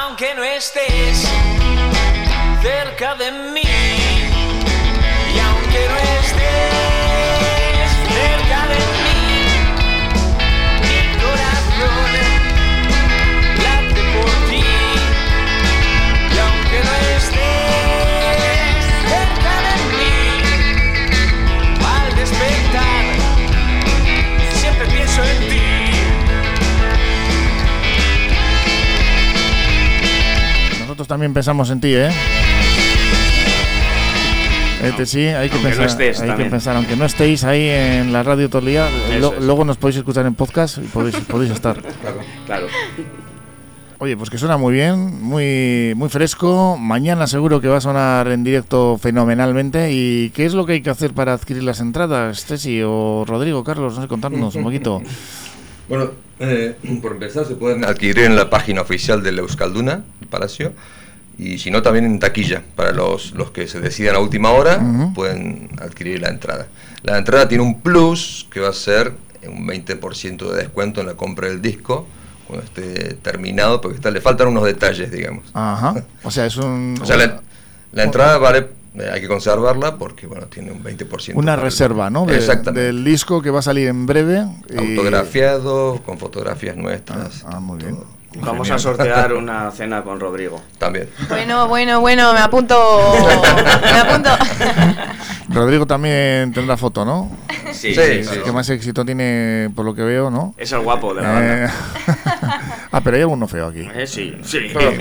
Speaker 17: aunque no estés cerca de mí.
Speaker 5: También pensamos en ti, ¿eh? Este sí, hay que
Speaker 7: Aunque no
Speaker 5: pensar,
Speaker 7: estés
Speaker 5: hay que pensar, aunque no estéis ahí en la radio todo el día, lo- luego nos podéis escuchar en podcast y podéis, podéis estar.
Speaker 7: Claro.
Speaker 5: Oye, pues que suena muy bien, muy, muy fresco. Mañana seguro que va a sonar en directo fenomenalmente. ¿Y qué es lo que hay que hacer para adquirir las entradas, Tesi o Rodrigo, Carlos? No sé, contarnos un poquito.
Speaker 15: Bueno, eh, por empezar se pueden adquirir en la página oficial de la Euskalduna, el Palacio, y si no también en taquilla. Para los, los que se decidan a última hora, pueden adquirir la entrada. La entrada tiene un plus que va a ser un 20% de descuento en la compra del disco cuando esté terminado, porque está, le faltan unos detalles, digamos.
Speaker 5: Ajá. O sea, es un.
Speaker 15: O sea, la, la entrada vale, eh, hay que conservarla porque bueno, tiene un 20%.
Speaker 5: Una
Speaker 15: el-
Speaker 5: reserva, ¿no? De-
Speaker 15: Exactamente.
Speaker 5: Del disco que va a salir en breve. y-
Speaker 15: Autografiado, con fotografías nuestras.
Speaker 5: Ah, muy bien.
Speaker 7: Vamos a sortear una cena con Rodrigo.
Speaker 15: También.
Speaker 6: Bueno, bueno, bueno, me apunto. Me apunto.
Speaker 5: Rodrigo también tendrá foto, ¿no?
Speaker 7: Sí,
Speaker 15: Sí,
Speaker 5: El
Speaker 15: sí.
Speaker 5: que más éxito tiene, por lo que veo, ¿no?
Speaker 7: Es el guapo de la banda.
Speaker 5: Eh, ah, pero hay alguno feo aquí.
Speaker 7: Eh, sí, sí.
Speaker 5: Pero-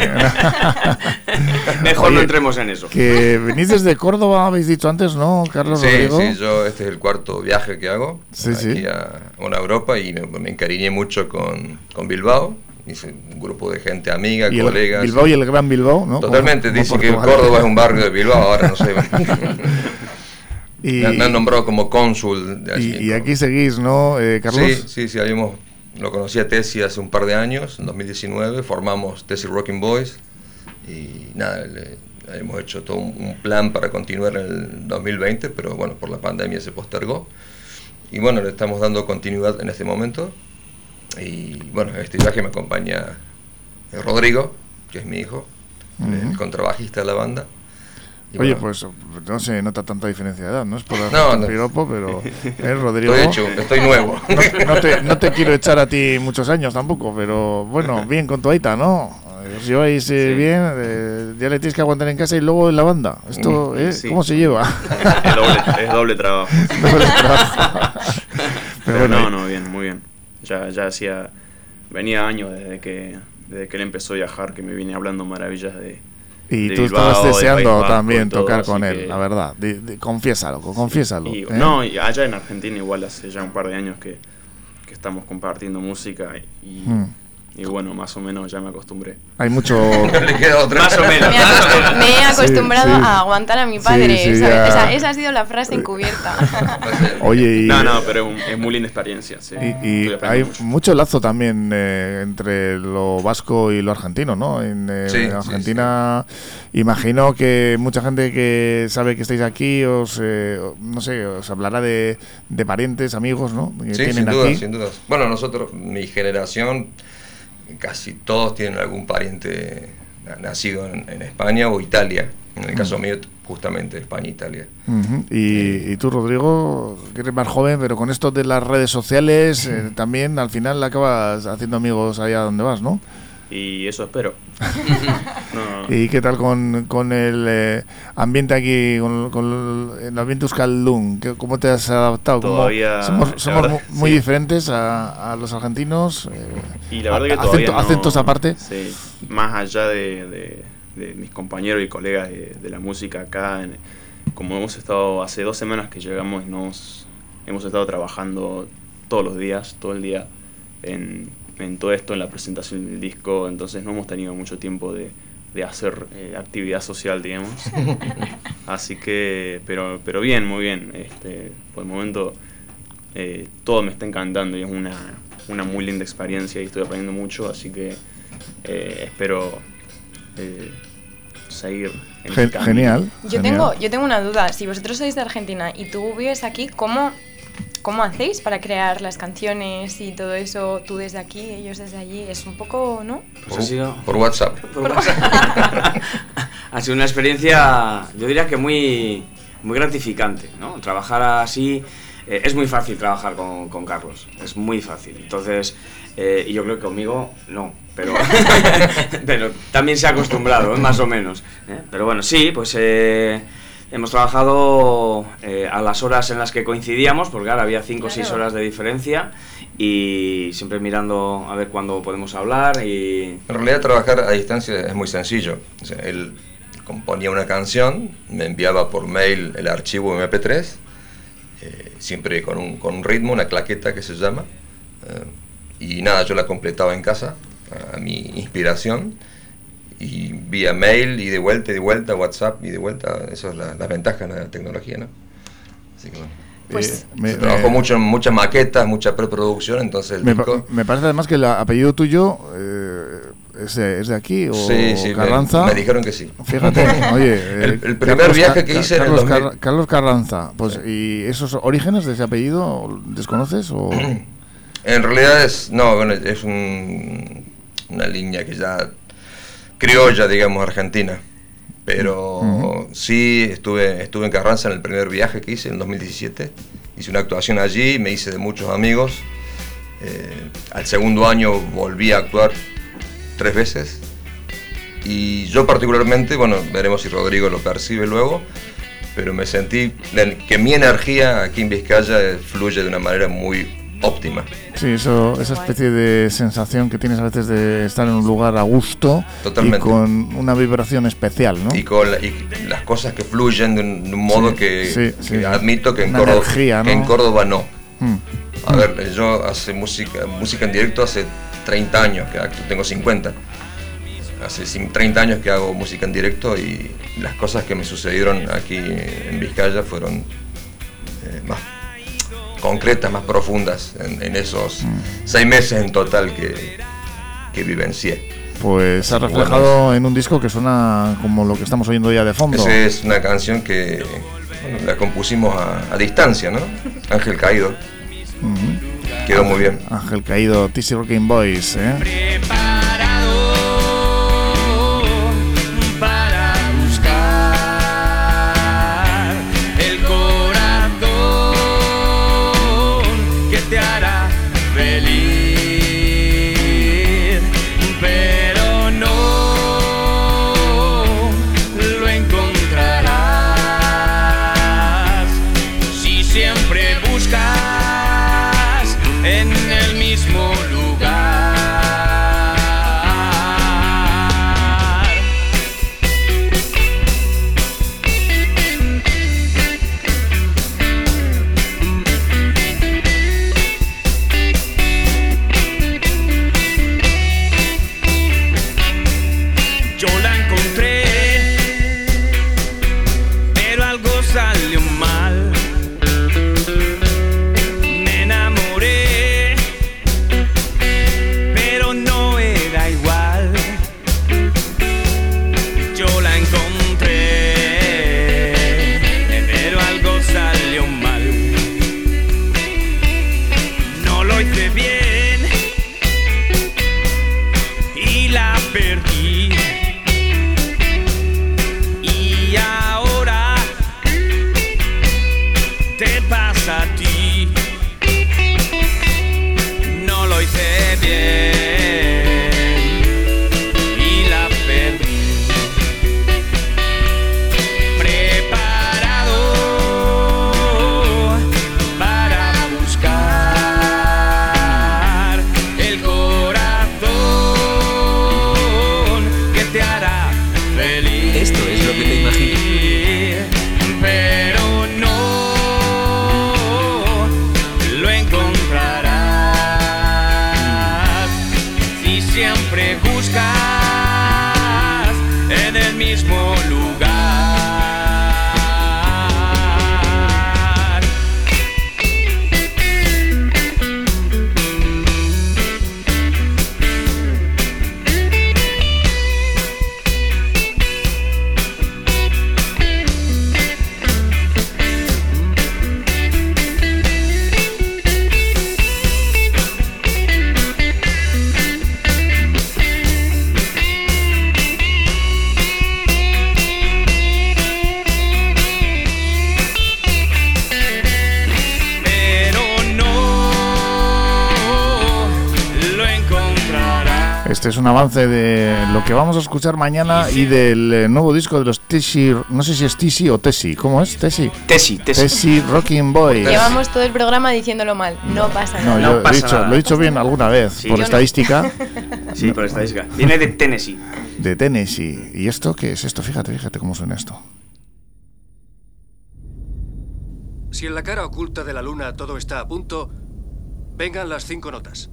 Speaker 7: Mejor no entremos en eso.
Speaker 5: Que venís desde Córdoba, habéis dicho antes, ¿no, Carlos
Speaker 15: Sí,
Speaker 5: Rodrigo?
Speaker 15: sí, yo este es el cuarto viaje que hago
Speaker 5: Sí,
Speaker 15: aquí
Speaker 5: sí.
Speaker 15: a, bueno, a Europa y me, me encariñé mucho con, con Bilbao, Hice un grupo de gente amiga,
Speaker 5: Y el
Speaker 15: colegas.
Speaker 5: Bilbao y el Gran Bilbao, ¿no?
Speaker 15: Totalmente,
Speaker 5: Como-
Speaker 15: dicen
Speaker 5: como
Speaker 15: que. Córdoba es un barrio de Bilbao, ahora no sé.
Speaker 5: Y-
Speaker 15: me, han nombrado como cónsul de allí.
Speaker 5: Y, y aquí seguís, ¿no, eh, Carlos?
Speaker 15: Sí, sí, sí, habíamos, lo conocí a Tessie hace un par de años, en 2019, formamos Tessie Rocking Boys y nada, le- hemos hecho todo un, un plan para continuar en el 2020, pero bueno, por la pandemia se postergó. Y bueno, le estamos dando continuidad en este momento. Y bueno, en este viaje me acompaña eh, Rodrigo, que es mi hijo, el
Speaker 5: Ujú.
Speaker 15: contrabajista de la banda. Y
Speaker 5: Oye,
Speaker 15: bueno,
Speaker 5: pues no se nota tanta diferencia de edad, no es por dar
Speaker 15: No, no.
Speaker 5: piropo, pero eh, Rodrigo.
Speaker 15: Estoy hecho, estoy nuevo.
Speaker 5: No, no te, no te quiero echar a ti muchos años tampoco, pero bueno, bien con tu Aita, ¿no? Eh, Os lleváis eh, bien, eh, ya le tienes que aguantar en casa y luego en la banda. Esto, ¿eh?
Speaker 18: sí.
Speaker 5: ¿Cómo se lleva?
Speaker 18: Es doble, es doble trabajo.
Speaker 5: Doble trabajo.
Speaker 18: Pero,
Speaker 5: Pero bueno,
Speaker 18: no, no, bien, muy bien. Ya, ya hacía. Venía años desde que, desde que él empezó a viajar, que me viene hablando maravillas de.
Speaker 5: Y
Speaker 18: de
Speaker 5: tú
Speaker 18: Bilbao,
Speaker 5: estabas deseando también
Speaker 18: todo,
Speaker 5: tocar con
Speaker 18: que-
Speaker 5: él, la verdad. Di- confiésalo, confiésalo.
Speaker 18: Y,
Speaker 5: ¿eh?
Speaker 18: No, y allá en Argentina igual hace ya un par de años que, que estamos compartiendo música y,
Speaker 5: Hmm.
Speaker 18: Y bueno, más o menos ya me acostumbré.
Speaker 5: Hay mucho.
Speaker 15: le queda otra.
Speaker 18: Más o menos.
Speaker 6: Me, he acostumbrado
Speaker 5: sí.
Speaker 6: a aguantar a mi padre.
Speaker 5: Sí, sí, ya.
Speaker 6: Esa, esa ha sido la frase encubierta.
Speaker 5: Oye, y,
Speaker 18: No, no, pero es, muy linda experiencia. Sí.
Speaker 5: y- y hay
Speaker 18: mucho.
Speaker 5: mucho lazo también eh, entre lo vasco y lo argentino, ¿no? En, eh,
Speaker 15: Sí,
Speaker 5: en
Speaker 15: sí,
Speaker 5: Argentina, imagino que mucha gente que sabe que estáis aquí os, eh, no sé, os hablará de, de parientes, amigos, ¿no? Que
Speaker 15: Sí,
Speaker 5: tienen
Speaker 15: sin
Speaker 5: aquí.
Speaker 15: duda, sin duda. Bueno, nosotros, mi generación, casi todos tienen algún pariente na- nacido en, en España o Italia. En el caso
Speaker 5: Mm.
Speaker 15: mío, justamente España e Italia.
Speaker 5: Y, y tú, Rodrigo, que eres más joven, pero con esto de las redes sociales, eh, también al final acabas haciendo amigos allá donde vas, ¿no?
Speaker 18: Y eso espero. No,
Speaker 5: ¿Y qué tal con, con el eh, ambiente aquí, con, con el ambiente euskaldun? ¿Qué- ¿Cómo te has adaptado? ¿Cómo-
Speaker 18: Todavía,
Speaker 5: somos somos
Speaker 18: verdad,
Speaker 5: mu- muy
Speaker 18: sí.
Speaker 5: diferentes a, a los argentinos. eh,
Speaker 18: Y la verdad que
Speaker 5: a-
Speaker 18: todavía
Speaker 5: acento-
Speaker 18: no-
Speaker 5: acentos aparte.
Speaker 18: Sí, más allá de, de- de mis compañeros y colegas de, de la música acá, en- como hemos estado hace dos semanas que llegamos, nos hemos estado trabajando todos los días, todo el día en, en todo esto, en la presentación del disco, entonces no hemos tenido mucho tiempo de, de hacer eh, actividad social, digamos. Así que, pero, pero bien, muy bien. Este, por el momento eh, todo me está encantando y es una, una muy linda experiencia y estoy aprendiendo mucho, así que eh, espero eh, seguir en
Speaker 5: Gen-
Speaker 18: camino.
Speaker 5: genial.
Speaker 6: Yo
Speaker 5: genial.
Speaker 6: tengo, yo tengo una duda. Si vosotros sois de Argentina y tú vives aquí, ¿cómo, ¿cómo hacéis para crear las canciones y todo eso? Tú desde aquí, ellos desde allí. Es un poco, ¿no?
Speaker 7: Pues ha sido-
Speaker 15: Por WhatsApp.
Speaker 7: Por WhatsApp. ha sido una experiencia, yo diría que muy, muy gratificante, ¿no? Trabajar así, eh, es muy fácil trabajar con, con Carlos, es muy fácil. Entonces, eh, y yo creo que conmigo no, pero, pero también se ha acostumbrado, ¿eh? más o menos. ¿eh? Pero bueno, sí, pues eh, hemos trabajado eh, a las horas en las que coincidíamos, porque ahora había 5 o 6
Speaker 6: Claro.
Speaker 7: horas de diferencia, y siempre mirando a ver cuándo podemos hablar y...
Speaker 15: En realidad trabajar a distancia es muy sencillo. O sea, él componía una canción, me enviaba por mail el archivo MP3, eh, siempre con un, con un ritmo, una claqueta que se llama, eh, y nada, yo la completaba en casa, a, a mi inspiración, y vía mail y de vuelta y de vuelta, WhatsApp y de vuelta, eso es la, la ventaja de la tecnología, ¿no? Así que bueno.
Speaker 6: Pues-
Speaker 5: Eh, me-
Speaker 15: Se trabajó
Speaker 5: me-
Speaker 15: mucho en muchas maquetas, mucha preproducción, entonces el
Speaker 5: Me, pa-
Speaker 15: disco...
Speaker 5: me parece además que el apellido tuyo eh, es, de, es de aquí o
Speaker 15: Sí, sí, me-
Speaker 5: Carranza.
Speaker 15: me dijeron que sí.
Speaker 5: Fíjate, oye.
Speaker 15: El-
Speaker 5: eh,
Speaker 15: el primer viaje que hice en el
Speaker 5: Carlos,
Speaker 15: 2000.
Speaker 5: Car- Carlos Carranza. Pues, ¿y esos orígenes de ese apellido desconoces? O?
Speaker 15: En realidad es, no, bueno, es un- una línea que ya criolla, digamos, argentina. Pero
Speaker 5: Ujú.
Speaker 15: sí, estuve, estuve en Carranza en el primer viaje que hice en 2017. Hice una actuación allí, me hice de muchos amigos. Eh, al segundo año volví a actuar tres veces. Y yo particularmente, bueno, veremos si Rodrigo lo percibe luego, pero me sentí que mi energía aquí en Vizcaya fluye de una manera muy óptima.
Speaker 5: Sí, eso, esa especie de sensación que tienes a veces de estar en un lugar a gusto
Speaker 15: Totalmente.
Speaker 5: y con una vibración especial, ¿no?
Speaker 15: y con la- y las cosas que fluyen de un, de un modo
Speaker 5: Sí,
Speaker 15: que,
Speaker 5: sí,
Speaker 15: que
Speaker 5: sí.
Speaker 15: admito que en, Córdoba,
Speaker 5: energía,
Speaker 15: que en
Speaker 5: ¿no?
Speaker 15: Córdoba no.
Speaker 5: Mm.
Speaker 15: A ver, yo hace música, música en directo hace 30 años que tengo 50. Hace 30 años que hago música en directo y las cosas que me sucedieron aquí en Vizcaya fueron eh, más concretas, más profundas en, esos mm. seis meses en total que, que vivencié.
Speaker 17: Pues se ha reflejado en un disco que suena como lo que estamos oyendo ya de fondo.
Speaker 15: Esa es una canción que la compusimos a, distancia, ¿no? Ángel Caído. Quedó muy bien.
Speaker 17: Ángel Caído, TC Rocking Boys, ¿eh? Un avance de lo que vamos a escuchar mañana y del eh, nuevo disco de los Tessi, no sé si es Tessi o Tessi, ¿cómo es? Tessi.
Speaker 7: Tessi, Tessi.
Speaker 17: Tessi Rocking Boy.
Speaker 6: Llevamos todo el programa diciéndolo mal, no pasa nada. No,
Speaker 17: yo he dicho, lo he dicho bien alguna vez, por estadística.
Speaker 7: sí, por estadística. Viene de Tennessee.
Speaker 17: De Tennessee. ¿Y esto qué es esto? Fíjate, fíjate cómo suena esto.
Speaker 19: Si en la cara oculta de la luna todo está a punto, vengan las cinco notas.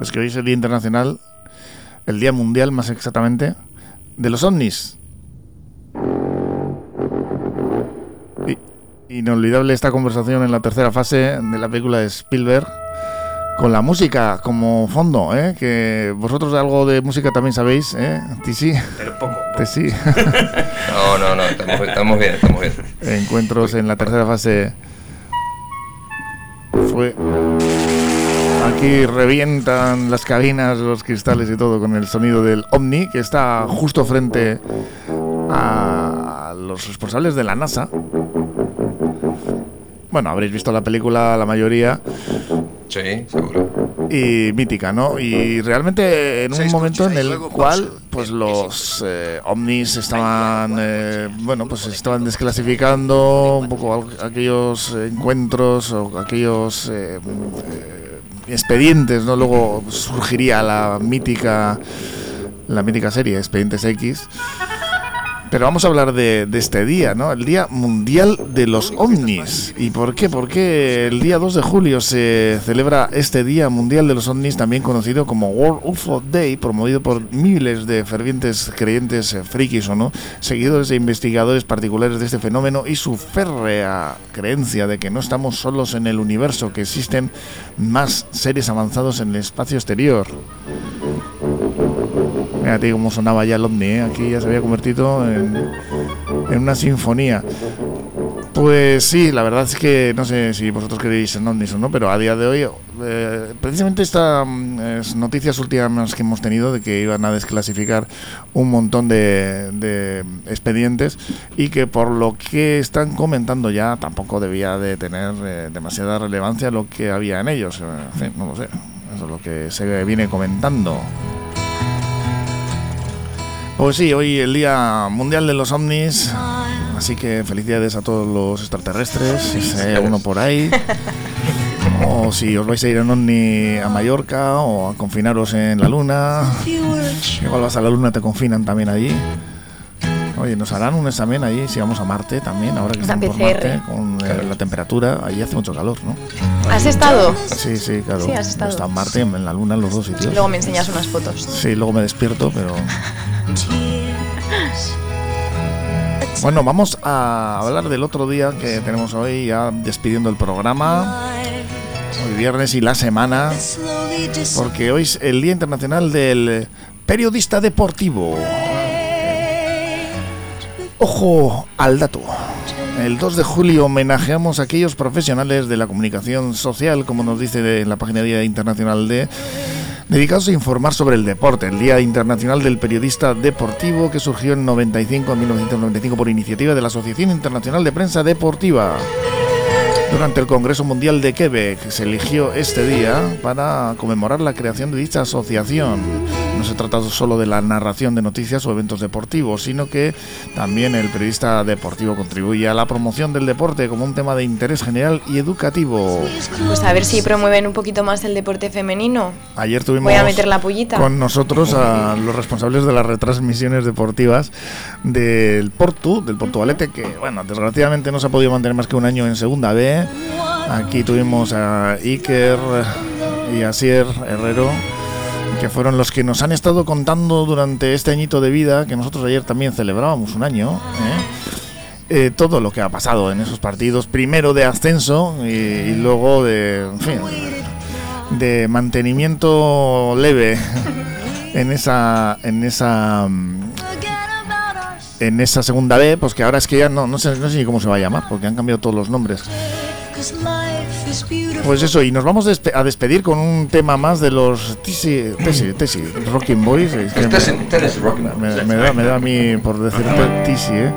Speaker 17: Es que hoy es el Día Internacional, el Día Mundial más exactamente, de los ovnis. inolvidable esta conversación en la tercera fase de la película de Spielberg con la música como fondo, ¿eh? que vosotros algo de música también sabéis, ¿eh?
Speaker 7: sí. Pero poco.
Speaker 17: sí.
Speaker 15: no, no, no, estamos, estamos, bien, estamos bien.
Speaker 17: Encuentros en la tercera fase fue Aquí revientan las cabinas, los cristales y todo con el sonido del Omni, que está justo frente a los responsables de la NASA. Bueno, habréis visto la película la mayoría.
Speaker 15: Sí, seguro.
Speaker 17: Y mítica, ¿no? Y realmente en un momento en el cual
Speaker 5: pues los eh, ovnis estaban, eh, bueno, pues estaban desclasificando un poco aquellos encuentros o aquellos eh, expedientes, ¿no? Luego surgiría la mítica, la mítica serie Expedientes X pero vamos a hablar de, este día, ¿no? El Día Mundial de los OVNIs. ¿Y por qué? Porque el día 2 de julio se celebra este Día Mundial de los OVNIs, también conocido como World UFO Day, promovido por miles de fervientes creyentes eh, frikis o no, seguidores e investigadores particulares de este fenómeno y su férrea creencia de que no estamos solos en el universo, que existen más seres avanzados en el espacio exterior. Fíjate cómo sonaba ya el ovni, ¿eh? aquí ya se había convertido en, una sinfonía. Pues sí, la verdad es que no sé si vosotros queréis en ovnis o no, pero a día de hoy, eh, precisamente estas mm, noticias últimas que hemos tenido de que iban a desclasificar un montón de, expedientes y que por lo que están comentando ya tampoco debía de tener eh, demasiada relevancia lo que había en ellos. En fin, no lo sé, eso es lo que se viene comentando. Pues sí, hoy el Día Mundial de los OVNIs, así que felicidades a todos los extraterrestres, si hay uno por ahí. O si os vais a ir en OVNI a Mallorca o a confinaros en la Luna. Igual vas a la Luna, te confinan también allí. Oye, nos harán un examen ahí si vamos a Marte también, ahora que estamos por Marte, con eh, la temperatura, allí hace mucho calor, ¿no?
Speaker 6: ¿Has estado?
Speaker 5: Sí, sí, claro.
Speaker 6: Sí, has estado.
Speaker 5: Está en Marte, en la Luna, en los dos sitios.
Speaker 6: Luego me enseñas unas fotos.
Speaker 5: Sí, luego me despierto, pero... Bueno, vamos a hablar del otro día que tenemos hoy, ya despidiendo el programa. Hoy viernes y la semana, porque hoy es el Día Internacional del Periodista Deportivo. Ojo al dato. El 2 de julio homenajeamos a aquellos profesionales de la comunicación social, como nos dice en la página Día Internacional de dedicados a informar sobre el deporte, el Día Internacional del Periodista Deportivo que surgió en 95 1995 por iniciativa de la Asociación Internacional de Prensa Deportiva. Durante el Congreso Mundial de Quebec se eligió este día para conmemorar la creación de dicha asociación. No se trata solo de la narración de noticias o eventos deportivos, sino que también el periodista deportivo contribuye a la promoción del deporte como un tema de interés general y educativo.
Speaker 6: Pues a ver si promueven un poquito más el deporte femenino.
Speaker 5: Ayer tuvimos
Speaker 6: Voy a meter la pullita.
Speaker 5: con nosotros a los responsables de las retransmisiones deportivas del Portu, del Portugalete, que bueno, desgraciadamente no se ha podido mantener más que un año en segunda B. Aquí tuvimos a Iker y a Sier Herrero que fueron los que nos han estado contando durante este añito de vida, que nosotros ayer también celebrábamos un año, ¿eh? Eh, todo lo que ha pasado en esos partidos, primero de ascenso y, luego de, de mantenimiento leve en esa, en esa, en esa segunda B, pues que ahora es que ya no, no sé, no sé ni cómo se va a llamar, porque han cambiado todos los nombres. Pues eso, y nos vamos a despedir con un tema más de los Tesi, Tesi Rocking Boys. me, da, me da a mí por decir Tisi, ¿eh?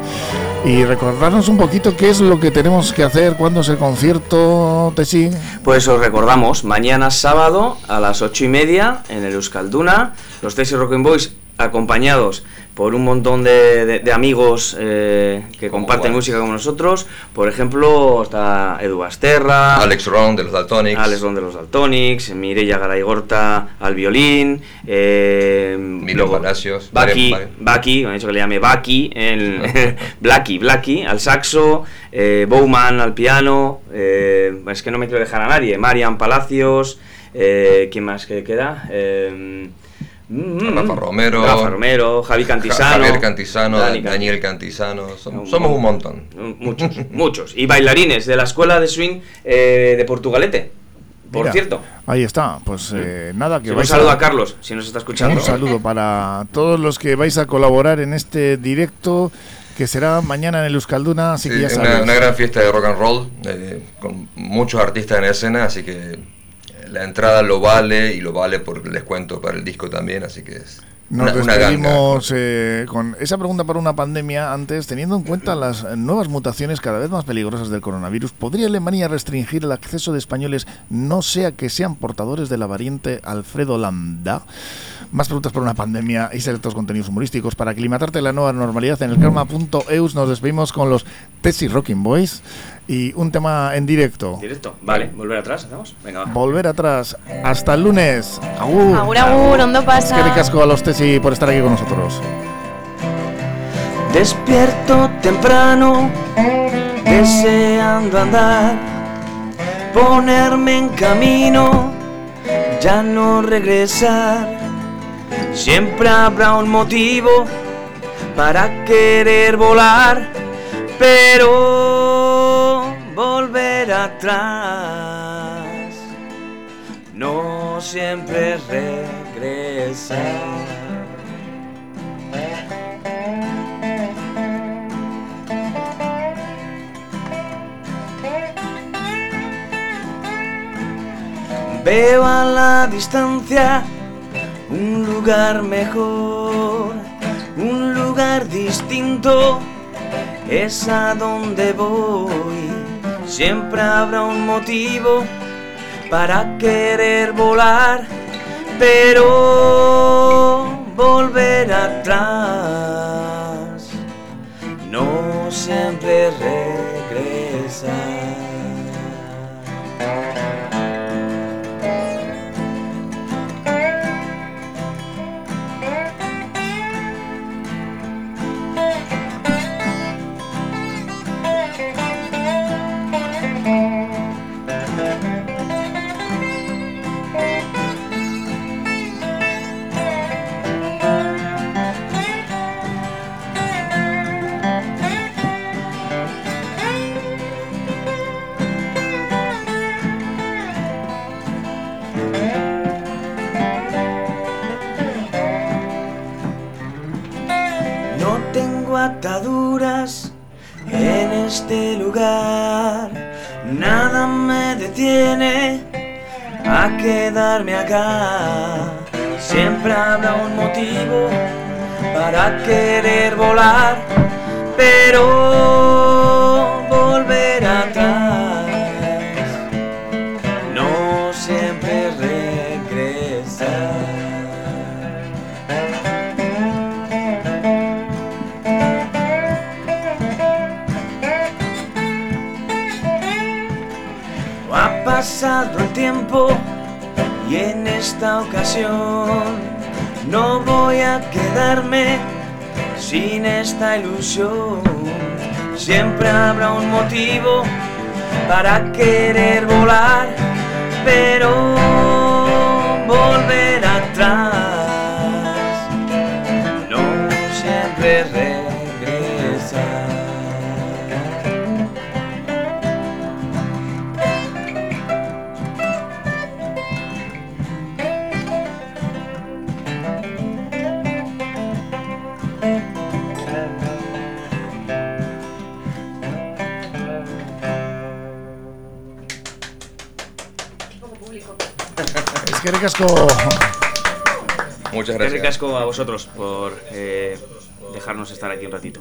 Speaker 5: Y recordarnos un poquito qué es lo que tenemos que hacer, cuándo es el concierto, Tesi.
Speaker 7: Pues os recordamos, mañana sábado a las ocho y media en el Euskalduna, los Tesi Rocking Boys acompañados por un montón de, amigos eh, que comparten música con nosotros. Por ejemplo, está Edu Asterra,
Speaker 15: Alex Ron de los Daltonics,
Speaker 7: Alex Ron de los Daltonics, Mireia Garaigorta al violín, eh,
Speaker 15: Milo Palacios,
Speaker 7: Baki, Baki, me han dicho que le llame Baki, el, Blacky, Blacky al saxo, eh, Bowman al piano, eh, es que no me quiero dejar a nadie, Marian Palacios, ¿quién más que queda?
Speaker 15: Mm, Rafa Romero,
Speaker 7: Rafa Romero, Javi Cantisano,
Speaker 15: Javier Cantisano, Daniel Cantisano, somos, un montón.
Speaker 7: Muchos, muchos. Y bailarines de la escuela de swing eh, de Portugalete, por cierto.
Speaker 5: Ahí está, pues eh, nada, que
Speaker 7: Un saludo a... Carlos, si nos está escuchando.
Speaker 5: Un saludo para todos los que vais a colaborar en este directo que será mañana en el Euskalduna, así que ya
Speaker 15: sabes. Una, una, gran fiesta de rock and roll, eh, con muchos artistas en escena, así que la entrada lo vale y lo vale por el descuento para el disco también, así que es
Speaker 5: Nos
Speaker 15: Una- una
Speaker 5: despedimos eh, con esa pregunta para una pandemia antes, teniendo en cuenta las nuevas mutaciones cada vez más peligrosas del coronavirus, ¿podría Alemania restringir el acceso de españoles no sea que sean portadores de la variante Alfredo Lambda? Más preguntas para una pandemia y selectos contenidos humorísticos para aclimatarte a la nueva normalidad en el karma.eus. Nos despedimos con los Tessie Rocking Boys y un tema en directo.
Speaker 20: Directo. Vale, volver atrás, ¿hacemos? Venga, va.
Speaker 5: Volver atrás. Hasta el lunes. Agur.
Speaker 6: Agur, agur, ondo pasa.
Speaker 5: Es que ricasco a los Tesi por estar aquí con nosotros.
Speaker 7: Despierto temprano, deseando andar, ponerme en camino, ya no regresar. Siempre habrá un motivo para querer volar, pero volver atrás no siempre regresar. Veo a la distancia un lugar mejor, un lugar distinto, es a donde voy. Siempre habrá un motivo para querer volar, pero volver atrás no siempre regresa. Quedarme acá. Siempre habrá un motivo para querer volar, pero volver atrás no siempre regresa. Ha pasado el tiempo y en esta ocasión no voy a quedarme sin esta ilusión. Siempre habrá un motivo para querer volar, pero volver atrás
Speaker 5: Es que ricasco.
Speaker 15: Muchas
Speaker 20: Qué
Speaker 15: gracias.
Speaker 20: ricasco a vosotros por eh, dejarnos estar aquí un ratito.